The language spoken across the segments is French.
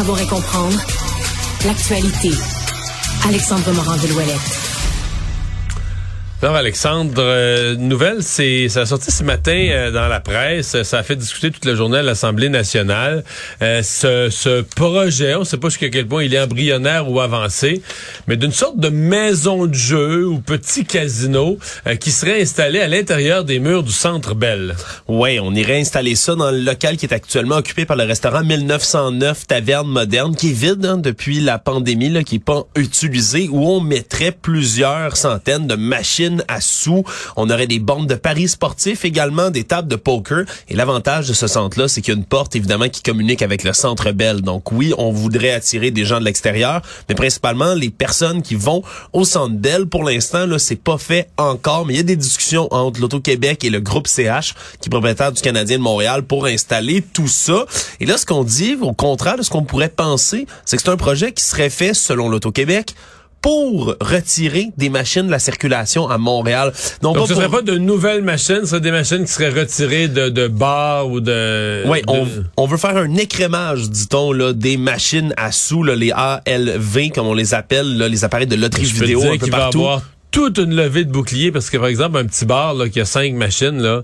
Savoir et comprendre l'actualité. Alexandre Morand de Louellette. Alors Alexandre, euh, nouvelle, c'est ça a sorti ce matin euh, dans la presse, ça a fait discuter toute la journée à l'Assemblée nationale. Euh, ce, ce, projet, on ne sait pas jusqu'à quel point il est embryonnaire ou avancé, mais d'une sorte de maison de jeu ou petit casino qui serait installé à l'intérieur des murs du Centre Bell. Oui, on irait installer ça dans le local qui est actuellement occupé par le restaurant 1909 Taverne Moderne, qui est vide hein, depuis la pandémie, là, qui est pas utilisé, où on mettrait plusieurs centaines de machines à sous. On aurait des bandes de paris sportifs également, des tables de poker. Et l'avantage de ce centre-là, c'est qu'il y a une porte, évidemment, qui communique avec le centre Bell. Donc oui, on voudrait attirer des gens de l'extérieur, mais principalement les personnes qui vont au centre Bell. Pour l'instant, là, c'est pas fait encore, mais il y a des discussions entre l'Auto-Québec et le groupe CH, qui est propriétaire du Canadien de Montréal, pour installer tout ça. Et là, ce qu'on dit, au contraire de ce qu'on pourrait penser, c'est que c'est un projet qui serait fait, selon l'Auto-Québec, pour retirer des machines de la circulation à Montréal. Donc, ce ne serait pas de nouvelles machines, ce serait des machines qui seraient retirées de, de bars ou de... Oui, on, on, veut faire un écrémage, dit-on, là, des machines à sous, là, les ALV, comme on les appelle, là, les appareils de loterie vidéo un peu partout. Va avoir toute une levée de boucliers, parce que, par exemple, un petit bar là, qui a cinq machines, là,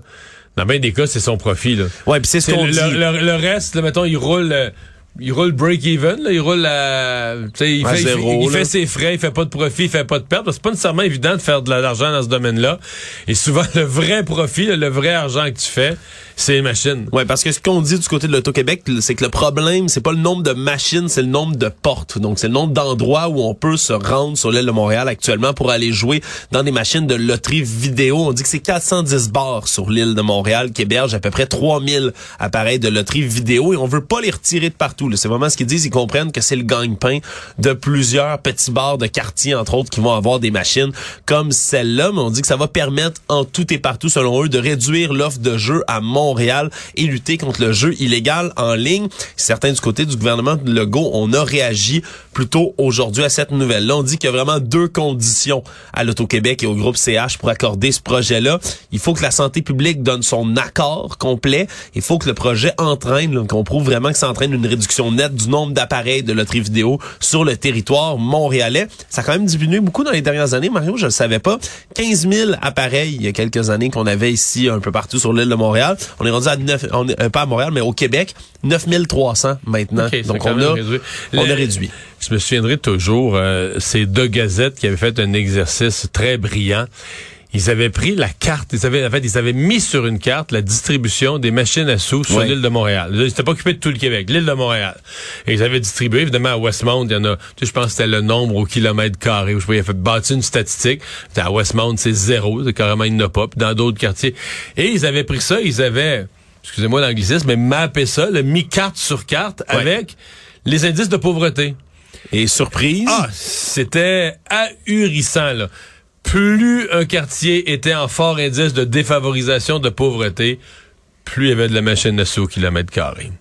dans bien des cas, c'est son profit. Là. Ouais, puis c'est ce qu'on dit. Le, le, reste, là, mettons, il roule... Il roule break-even, il roule à, il, fait, il, fait, ses frais, il fait pas de profit, il fait pas de perte. C'est pas nécessairement évident de faire de l'argent dans ce domaine-là. Et souvent, le vrai profit, le vrai argent que tu fais, c'est les machines. Ouais, parce que ce qu'on dit du côté de l'Auto-Québec, c'est que le problème, c'est pas le nombre de machines, c'est le nombre de portes. Donc, c'est le nombre d'endroits où on peut se rendre sur l'île de Montréal actuellement pour aller jouer dans des machines de loterie vidéo. On dit que c'est 410 bars sur l'île de Montréal qui hébergent à peu près 3000 appareils de loterie vidéo et on veut pas les retirer de partout. C'est vraiment ce qu'ils disent. Ils comprennent que c'est le gagne-pain de plusieurs petits bars de quartier, entre autres, qui vont avoir des machines comme celle-là. Mais on dit que ça va permettre en tout et partout, selon eux, de réduire l'offre de jeux à Montréal et lutter contre le jeu illégal en ligne. Certains du côté du gouvernement de Legault, on a réagi plutôt aujourd'hui à cette nouvelle-là. On dit qu'il y a vraiment deux conditions à l'Auto-Québec et au groupe CH pour accorder ce projet-là. Il faut que la santé publique donne son accord complet. Il faut que le projet entraîne, qu'on prouve vraiment que ça entraîne une réduction nette du nombre d'appareils de loterie vidéo sur le territoire montréalais. Ça a quand même diminué beaucoup dans les dernières années. Mario, je ne savais pas. 15 000 appareils il y a quelques années qu'on avait ici un peu partout sur l'île de Montréal. On est rendu à 9, on euh, pas à Montréal, mais au Québec, 9 300 maintenant. Donc on a, réduit. on a réduit. Je me souviendrai toujours, euh, ces deux gazettes qui avaient fait un exercice très brillant ils avaient pris la carte, ils avaient, en fait, ils avaient mis sur une carte la distribution des machines à sous sur l'île de Montréal. Ils n'étaient pas occupés de tout le Québec, l'île de Montréal. Et ils avaient distribué, évidemment, à Westmount, il y en a, tu sais, je pense que c'était le nombre au kilomètre carré, je pas, il a fait bâtir une statistique. À Westmount, c'est zéro, c'est carrément, il n'y a pas. Puis dans d'autres quartiers. Et ils avaient pris ça, ils avaient, excusez-moi l'anglicisme, mais mappé ça, le mis carte sur carte avec les indices de pauvreté. Et surprise? Ah, c'était ahurissant, là plus un quartier était en fort indice de défavorisation, de pauvreté, plus il y avait de la machine à sous au kilomètre carré.